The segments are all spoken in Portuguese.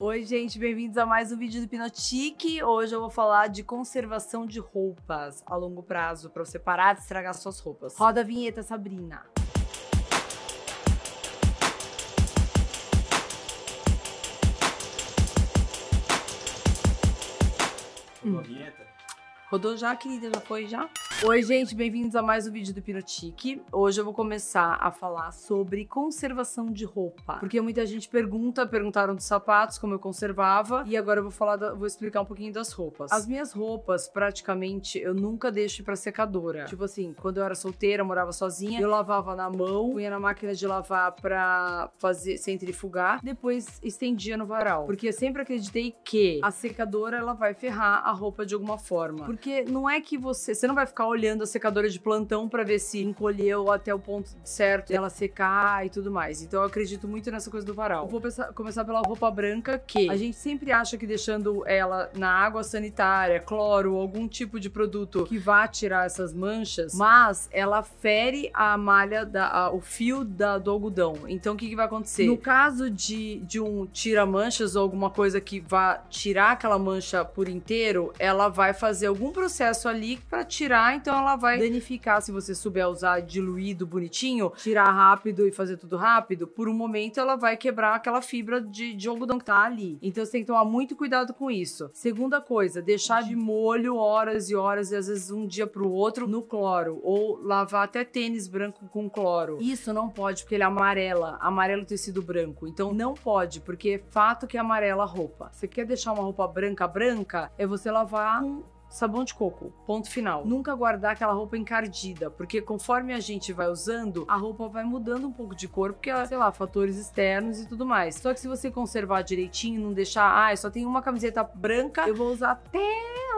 Oi, gente, bem-vindos a mais um vídeo do Pinotique. Hoje eu vou falar de conservação de roupas a longo prazo, para você parar de estragar suas roupas. Roda a vinheta, Sabrina. Uma vinheta? Rodou já, querida? Já foi já? Oi, gente, bem-vindos a mais um vídeo do Pinotique. Hoje eu vou começar a falar sobre conservação de roupa. Porque muita gente pergunta, perguntaram dos sapatos, como eu conservava, e agora eu vou falar, vou explicar um pouquinho das roupas. As minhas roupas, praticamente, eu nunca deixo pra secadora. Tipo assim, quando eu era solteira, morava sozinha, eu lavava na mão, punha na máquina de lavar pra fazer centrifugar, depois estendia no varal. Porque eu sempre acreditei que a secadora, ela vai ferrar a roupa de alguma forma. Porque não é que você, você não vai ficar olhando a secadora de plantão para ver se encolheu até o ponto certo dela secar e tudo mais. Então eu acredito muito nessa coisa do varal. Vou pensar, começar pela roupa branca, que a gente sempre acha que deixando ela na água sanitária, cloro, algum tipo de produto que vá tirar essas manchas, mas ela fere a malha, da, a, o fio da, do algodão. Então o que, que vai acontecer? No caso de, de um tira-manchas ou alguma coisa que vá tirar aquela mancha por inteiro, ela vai fazer algum processo ali para tirar então ela vai danificar se você souber usar diluído bonitinho, tirar rápido e fazer tudo rápido. Por um momento ela vai quebrar aquela fibra de, de algodão que tá ali. Então você tem que tomar muito cuidado com isso. Segunda coisa, deixar de molho horas e horas e às vezes um dia pro outro no cloro ou lavar até tênis branco com cloro. Isso não pode porque ele amarela, amarelo tecido branco. Então não pode porque é fato que amarela a roupa. Você quer deixar uma roupa branca branca é você lavar com sabão de coco, ponto final. Nunca guardar aquela roupa encardida, porque conforme a gente vai usando, a roupa vai mudando um pouco de cor, porque, sei lá, fatores externos e tudo mais. Só que se você conservar direitinho, não deixar, ah, só tem uma camiseta branca, eu vou usar até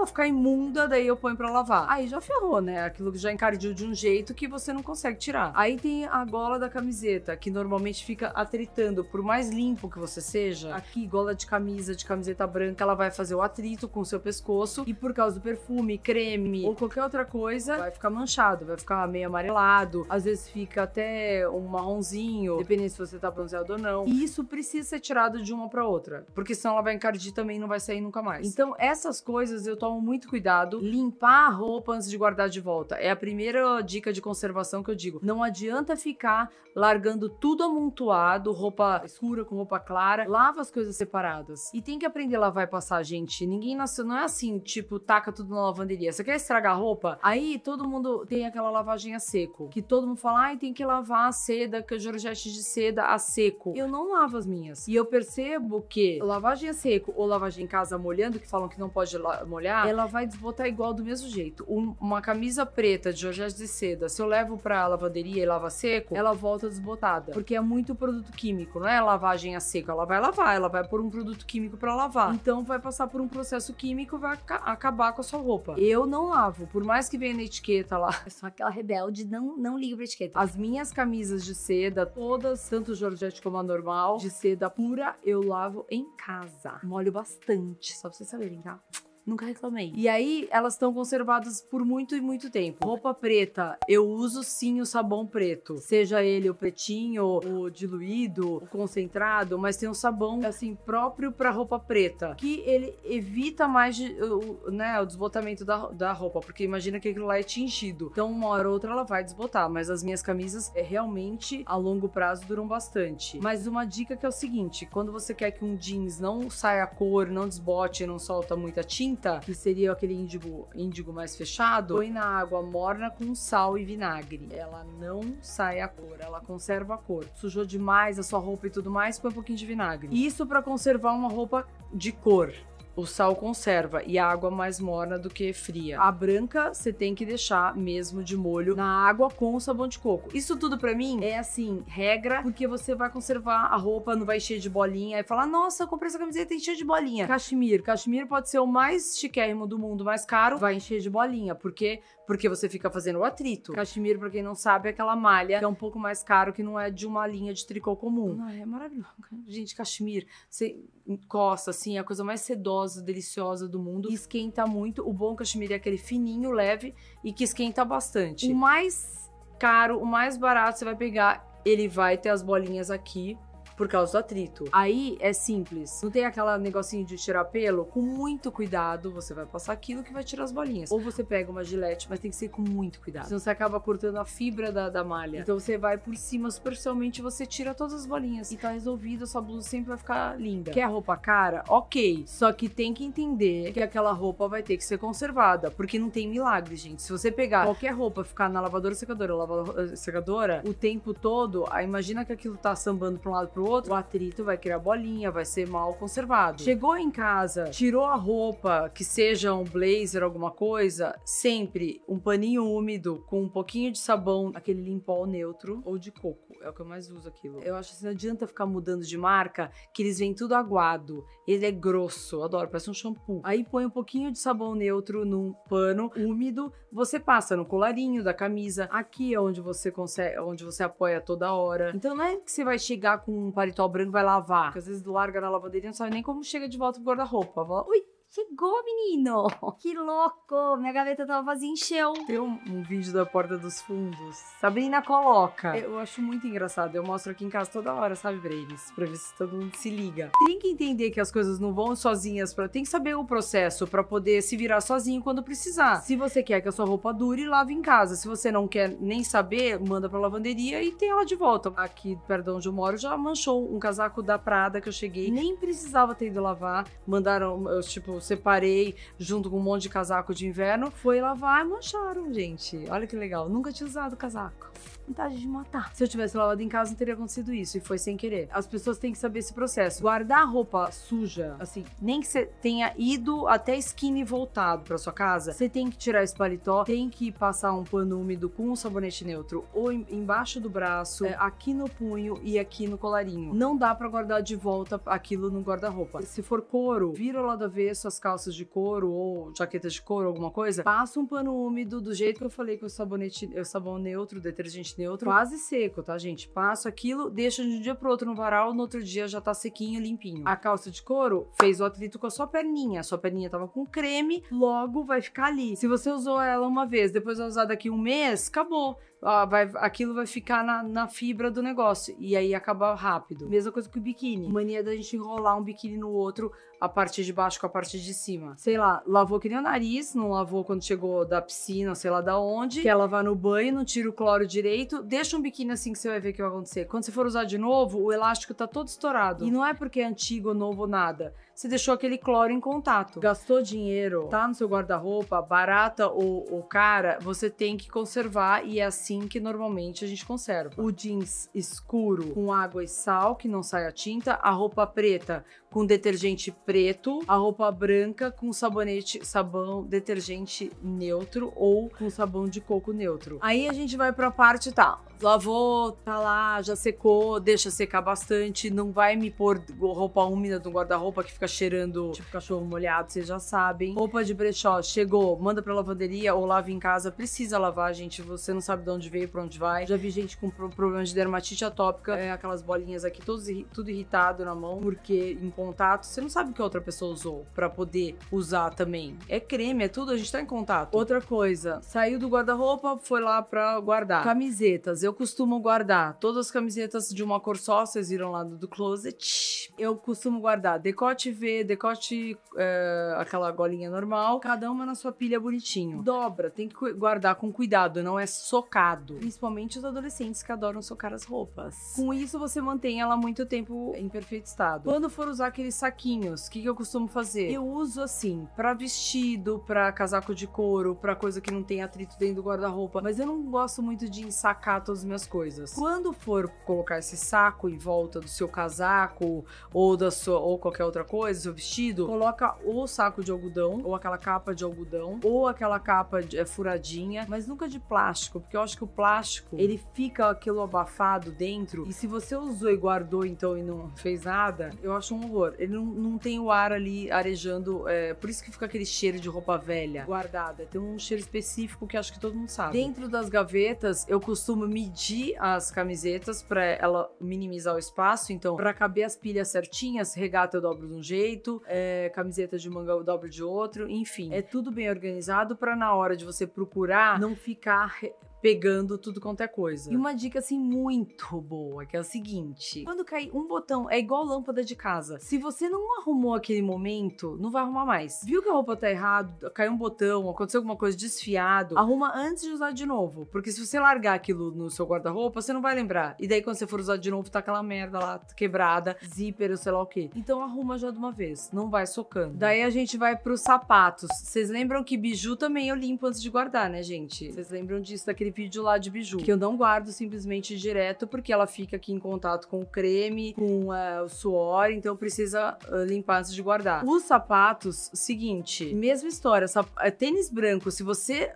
ela ficar imunda, daí eu ponho pra lavar. Aí já ferrou, né? Aquilo que já encardiu de um jeito que você não consegue tirar. Aí tem a gola da camiseta, que normalmente fica atritando, por mais limpo que você seja. Aqui, gola de camisa, de camiseta branca, ela vai fazer o atrito com o seu pescoço, e por causa do perfume, creme ou qualquer outra coisa, vai ficar manchado, vai ficar meio amarelado, às vezes fica até um marronzinho, dependendo se você tá bronzeado ou não. E isso precisa ser tirado de uma para outra, porque senão ela vai encardir também e não vai sair nunca mais. Então, essas coisas eu tomo muito cuidado. Limpar a roupa antes de guardar de volta é a primeira dica de conservação que eu digo. Não adianta ficar largando tudo amontoado, roupa escura com roupa clara. Lava as coisas separadas. E tem que aprender a lavar e passar, gente. Ninguém nasceu, não é assim, tipo, taca tudo na lavanderia. Você quer estragar a roupa? Aí todo mundo tem aquela lavagem a seco. Que todo mundo fala, ai, tem que lavar a seda, que é Georgette de seda a seco. Eu não lavo as minhas. E eu percebo que lavagem a seco ou lavagem em casa molhando, que falam que não pode molhar, ela vai desbotar igual do mesmo jeito. Um, uma camisa preta de Georgette de seda, se eu levo pra lavanderia e lava seco, ela volta desbotada. Porque é muito produto químico, não é lavagem a seco. Ela vai lavar, ela vai pôr um produto químico para lavar. Então vai passar por um processo químico vai acabar com a sua roupa. Eu não lavo, por mais que venha na etiqueta lá. Eu sou aquela rebelde, não, não ligo pra etiqueta. As minhas camisas de seda, todas, tanto Georgette como a normal, de seda pura, eu lavo em casa. Molho bastante, só pra vocês saberem, tá? Nunca reclamei. E aí, elas estão conservadas por muito e muito tempo. Roupa preta, eu uso sim o sabão preto. Seja ele o pretinho, o diluído, o concentrado, mas tem um sabão, assim, próprio pra roupa preta. Que ele evita mais de, o, né, o desbotamento da, da roupa. Porque imagina que aquilo lá é tingido. Então, uma hora ou outra ela vai desbotar. Mas as minhas camisas, é, realmente, a longo prazo, duram bastante. Mas uma dica que é o seguinte: quando você quer que um jeans não saia a cor, não desbote, não solta muita tinta, tinta, que seria aquele índigo, índigo mais fechado, põe na água morna com sal e vinagre. Ela não sai a cor, ela conserva a cor. Sujou demais a sua roupa e tudo mais, põe um pouquinho de vinagre. Isso para conservar uma roupa de cor. O sal conserva e a água mais morna do que fria. A branca você tem que deixar mesmo de molho na água com o sabão de coco. Isso tudo para mim é assim, regra, porque você vai conservar a roupa, não vai encher de bolinha e falar: "Nossa, eu comprei essa camiseta e encheu de bolinha". Cachemir, cachemir pode ser o mais chiquérrimo do mundo, mais caro, vai encher de bolinha, porque porque você fica fazendo o atrito. Cachemir, pra quem não sabe, é aquela malha que é um pouco mais caro, que não é de uma linha de tricô comum. Não, é maravilhoso. Gente, cachemir, você encosta, assim, é a coisa mais sedosa, deliciosa do mundo. Esquenta muito. O bom cachemir é aquele fininho, leve e que esquenta bastante. O mais caro, o mais barato, você vai pegar, ele vai ter as bolinhas aqui por causa do atrito. Aí é simples. Não tem aquela negocinho de tirar pelo? Com muito cuidado, você vai passar aquilo que vai tirar as bolinhas. Ou você pega uma gilete, mas tem que ser com muito cuidado. Senão você acaba cortando a fibra da, da malha. Então você vai por cima superficialmente, você tira todas as bolinhas. E tá resolvido, sua blusa sempre vai ficar linda. Quer roupa cara? Ok. Só que tem que entender que aquela roupa vai ter que ser conservada. Porque não tem milagre, gente. Se você pegar qualquer roupa, ficar na lavadora secadora, lavadora secadora, o tempo todo, aí imagina que aquilo tá sambando pra um lado pro outro, o atrito vai criar bolinha, vai ser mal conservado. Chegou em casa, tirou a roupa, que seja um blazer, alguma coisa, sempre um paninho úmido com um pouquinho de sabão, aquele limpol neutro ou de coco. É o que eu mais uso aquilo. Eu acho que não adianta ficar mudando de marca, que eles vêm tudo aguado. Ele é grosso, adoro, parece um shampoo. Aí põe um pouquinho de sabão neutro num pano úmido, você passa no colarinho da camisa. Aqui é onde você consegue, onde você apoia toda hora. Então não é que você vai chegar com um paletó branco vai lavar. Porque às vezes larga na lavanderia não sabe nem como chega de volta pro guarda-roupa. Ui, Chegou, menino! Que louco! Minha gaveta tava vazia, encheu. Tem um, um vídeo da Porta dos Fundos. Sabrina coloca. Eu acho muito engraçado. Eu mostro aqui em casa toda hora, sabe, pra eles? Pra ver se todo mundo se liga. Tem que entender que as coisas não vão sozinhas. Pra... Tem que saber o processo pra poder se virar sozinho quando precisar. Se você quer que a sua roupa dure, lave em casa. Se você não quer nem saber, manda pra lavanderia e tem ela de volta. Aqui, perto de onde eu moro, já manchou um casaco da Prada que eu cheguei. Nem precisava ter ido lavar. Mandaram, eu, tipo, separei junto com um monte de casaco de inverno. Foi lavar e mancharam, gente. Olha que legal. Nunca tinha usado casaco. Vontade de matar. Se eu tivesse lavado em casa, não teria acontecido isso. E foi sem querer. As pessoas têm que saber esse processo. Guardar roupa suja, assim, nem que você tenha ido até a esquina e voltado pra sua casa, você tem que tirar esse paletó, tem que passar um pano úmido com um sabonete neutro ou em- embaixo do braço, é, aqui no punho e aqui no colarinho. Não dá pra guardar de volta aquilo no guarda-roupa. Se for couro, vira o lado avesso as calças de couro ou jaquetas de couro, alguma coisa, passa um pano úmido do jeito que eu falei com o sabonete, o sabão neutro, detergente neutro, quase seco, tá, gente? Passo aquilo, deixa de um dia pro outro no varal, no outro dia já tá sequinho, limpinho. A calça de couro fez o atrito com a sua perninha, a sua perninha tava com creme, logo vai ficar ali. Se você usou ela uma vez, depois vai usar daqui um mês, acabou. Ah, vai, aquilo vai ficar na, na fibra do negócio. E aí acaba rápido. Mesma coisa que o biquíni. Mania da gente enrolar um biquíni no outro, a parte de baixo com a parte de cima. Sei lá, lavou que nem o nariz, não lavou quando chegou da piscina, sei lá da onde. Quer lavar no banho, não tira o cloro direito. Deixa um biquíni assim que você vai ver o que vai acontecer. Quando você for usar de novo, o elástico tá todo estourado. E não é porque é antigo, novo nada. Você deixou aquele cloro em contato. Gastou dinheiro, tá no seu guarda-roupa, barata ou, ou cara, você tem que conservar e é assim que normalmente a gente conserva. O jeans escuro com água e sal, que não sai a tinta. A roupa preta com detergente preto. A roupa branca com sabonete, sabão, detergente neutro ou com sabão de coco neutro. Aí a gente vai pra parte, tá, lavou, tá lá, já secou, deixa secar bastante, não vai me pôr roupa úmida do guarda-roupa que fica cheirando tipo cachorro molhado, vocês já sabem. Roupa de brechó, chegou, manda pra lavanderia ou lava em casa, precisa lavar, gente, você não sabe de onde veio, pra onde vai. Já vi gente com pro- problema de dermatite atópica, é, aquelas bolinhas aqui, todos, tudo irritado na mão, porque em contato, você não sabe o que a outra pessoa usou pra poder usar também. É creme, é tudo, a gente tá em contato. Outra coisa, saiu do guarda-roupa, foi lá pra guardar. Camisetas, eu costumo guardar todas as camisetas de uma cor só, vocês viram lá do, closet. Eu costumo guardar decote V, decote é, aquela golinha normal, cada uma na sua pilha bonitinho. Dobra, tem que guardar com cuidado, não é socado. Principalmente os adolescentes que adoram socar as roupas. Com isso, você mantém ela muito tempo em perfeito estado. Quando for usar aqueles saquinhos, o que, que eu costumo fazer? Eu uso assim, pra vestido, pra casaco de couro, pra coisa que não tem atrito dentro do guarda-roupa. Mas eu não gosto muito de ensacar todas as minhas coisas. Quando for colocar esse saco em volta do seu casaco ou da sua ou qualquer outra coisa, seu vestido, coloca o saco de algodão ou aquela capa de algodão ou aquela capa de, é, furadinha, mas nunca de plástico, porque eu acho que o plástico ele fica aquilo abafado dentro e se você usou e guardou então e não fez nada, eu acho um horror. Ele não, não tem o ar ali arejando, é, por isso que fica aquele cheiro de roupa velha guardada. Tem um cheiro específico que acho que todo mundo sabe. Dentro das gavetas, eu costumo medir as camisetas para ela minimizar o espaço. Então, para caber as pilhas certinhas, regata eu dobro de um jeito, é, camiseta de manga eu dobro de outro, enfim. É tudo bem organizado para na hora de você procurar não ficar pegando tudo quanto é coisa. E uma dica assim muito boa, que é o seguinte: quando cair um botão, é igual lâmpada de casa. Se você não arrumou aquele momento, não vai arrumar mais. Viu que a roupa tá errado, caiu um botão, aconteceu alguma coisa desfiado, arruma antes de usar de novo, porque se você largar aquilo no seu guarda-roupa, você não vai lembrar. E daí quando você for usar de novo, tá aquela merda lá quebrada, zíper, sei lá o quê. Então arruma já de uma vez, não vai socando. Daí a gente vai pros sapatos. Vocês lembram que biju também eu limpo antes de guardar, né, gente? Vocês lembram disso daquele vídeo lá de biju? Que eu não guardo simplesmente direto porque ela fica aqui em contato com o creme, com uh, o suor, então precisa uh, limpar antes de guardar. Os sapatos, seguinte, mesma história, uh, tênis branco, se você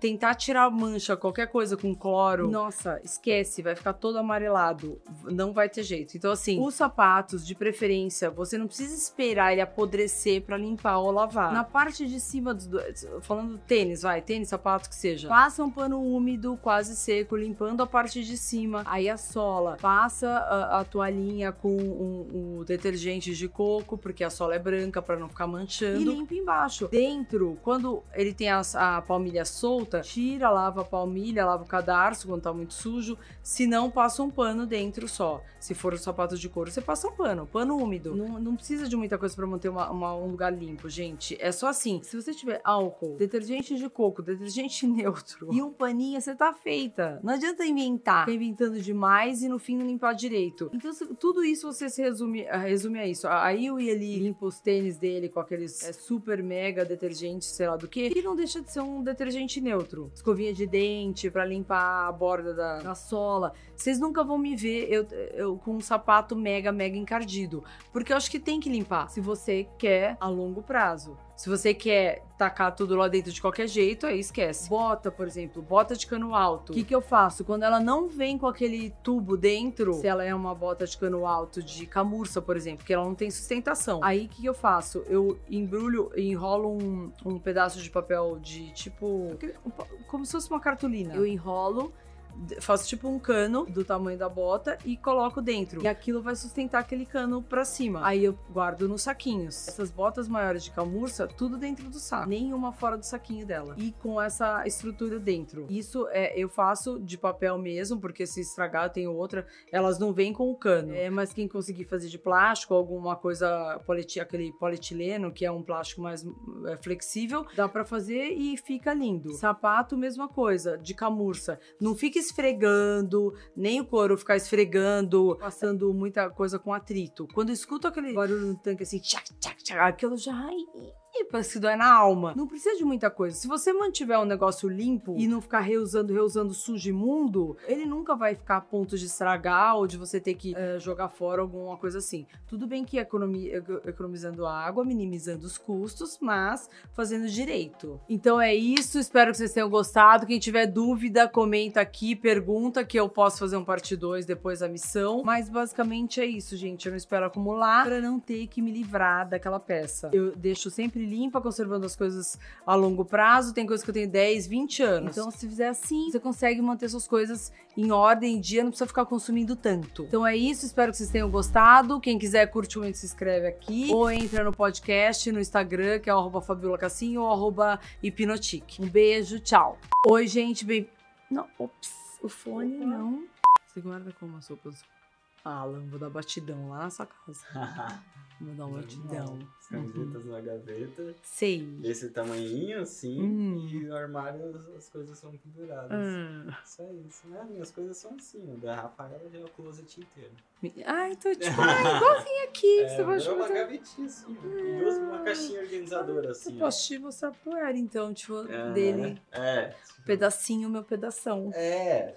tentar tirar mancha, qualquer coisa com cloro, nossa, esquece, vai ficar todo amarelado, não vai ter jeito. Então assim, os sapatos, de preferência, você não precisa esperar ele apodrecer para limpar ou lavar. Na parte de cima dos falando do tênis, vai, tênis, sapato que seja, passa um pano úmido, quase seco, limpando a parte de cima, aí a sola, passa a, a toalhinha com um, um, detergente de coco, porque a sola é branca para não ficar manchando, e limpa embaixo. Dentro, quando ele tem a, a palmilha solta, tira, lava a palmilha, lava o cadarço quando tá muito sujo, se não, passa um pano dentro só. Se for os sapatos de couro, você passa um pano, pano úmido. Não, não precisa de muita coisa para manter uma, uma, um lugar limpo, gente. É só assim. Se você tiver álcool, detergente de coco, detergente neutro e um paninho, você tá feita. Não adianta inventar. Inventando demais e no fim não limpar direito. Então, tudo isso você se resume, ah, resume a isso. Aí o Eli limpa os tênis dele com aqueles é, super mega detergentes, sei lá do que, e não deixa de ser um detergente neutro. Escovinha de dente para limpar a borda da, da sola. Vocês nunca vão me ver eu, eu com um sapato mega, mega encardido. Porque eu acho que tem que limpar. Se você quer a longo prazo. Se você quer tacar tudo lá dentro de qualquer jeito, aí esquece. Bota, por exemplo, bota de cano alto. O que, que eu faço? Quando ela não vem com aquele tubo dentro, se ela é uma bota de cano alto de camurça, por exemplo, que ela não tem sustentação, aí o que, que eu faço? Eu embrulho, enrolo um, um pedaço de papel de tipo. como se fosse uma cartolina. Eu enrolo faço tipo um cano do tamanho da bota e coloco dentro. E aquilo vai sustentar aquele cano pra cima. Aí eu guardo nos saquinhos. Essas botas maiores de camurça, tudo dentro do saco. Nenhuma fora do saquinho dela. E com essa estrutura dentro. Isso é, eu faço de papel mesmo, porque se estragar eu tenho outra. Elas não vêm com o cano. É, mas quem conseguir fazer de plástico, alguma coisa, aquele polietileno, que é um plástico mais é, flexível, dá para fazer e fica lindo. Sapato, mesma coisa, de camurça. Não fica esfregando, nem o couro ficar esfregando, passando muita coisa com atrito. Quando eu escuto aquele barulho no tanque assim, tchac, tchac, tchac, aquilo já. Ai, parece que dói na alma. Não precisa de muita coisa. Se você mantiver um negócio limpo e não ficar reusando, reusando sujo imundo, ele nunca vai ficar a ponto de estragar ou de você ter que uh, jogar fora alguma coisa assim. Tudo bem que economi economizando água, minimizando os custos, mas fazendo direito. Então é isso, espero que vocês tenham gostado. Quem tiver dúvida, comenta aqui, pergunta que eu posso fazer um parte 2 depois da missão. Mas basicamente é isso, gente. Eu não espero acumular para não ter que me livrar daquela peça. Eu deixo sempre limpa, conservando as coisas a longo prazo. Tem coisas que eu tenho 10, 20 anos. Então, se fizer assim, você consegue manter suas coisas em ordem, em dia, não precisa ficar consumindo tanto. Então é isso, espero que vocês tenham gostado. Quem quiser curtir muito, se inscreve aqui. Ou entra no podcast, no Instagram, que é o Fabiola Cassim, ou arroba Hipnotique. Um beijo, tchau. Oi, gente, bem... Não, ops, o fone não. Você guarda como as roupas? Alan, vou dar batidão lá na sua casa. Vou dar uma batidão. As camisetas uhum. na gaveta. Sei. Esse tamanhinho, assim. Uhum. E no armário as coisas são penduradas. Uhum. Só isso, né? Minhas coisas são assim. O da Rafaela já é o closet inteiro. Ai, tô tipo, ah, igualzinho aqui. É, você é uma gavetinha assim. E uso uma caixinha organizadora assim. Eu posso te mostrar pro Eric, então, tipo, dele. É. Pedacinho, meu pedação. É.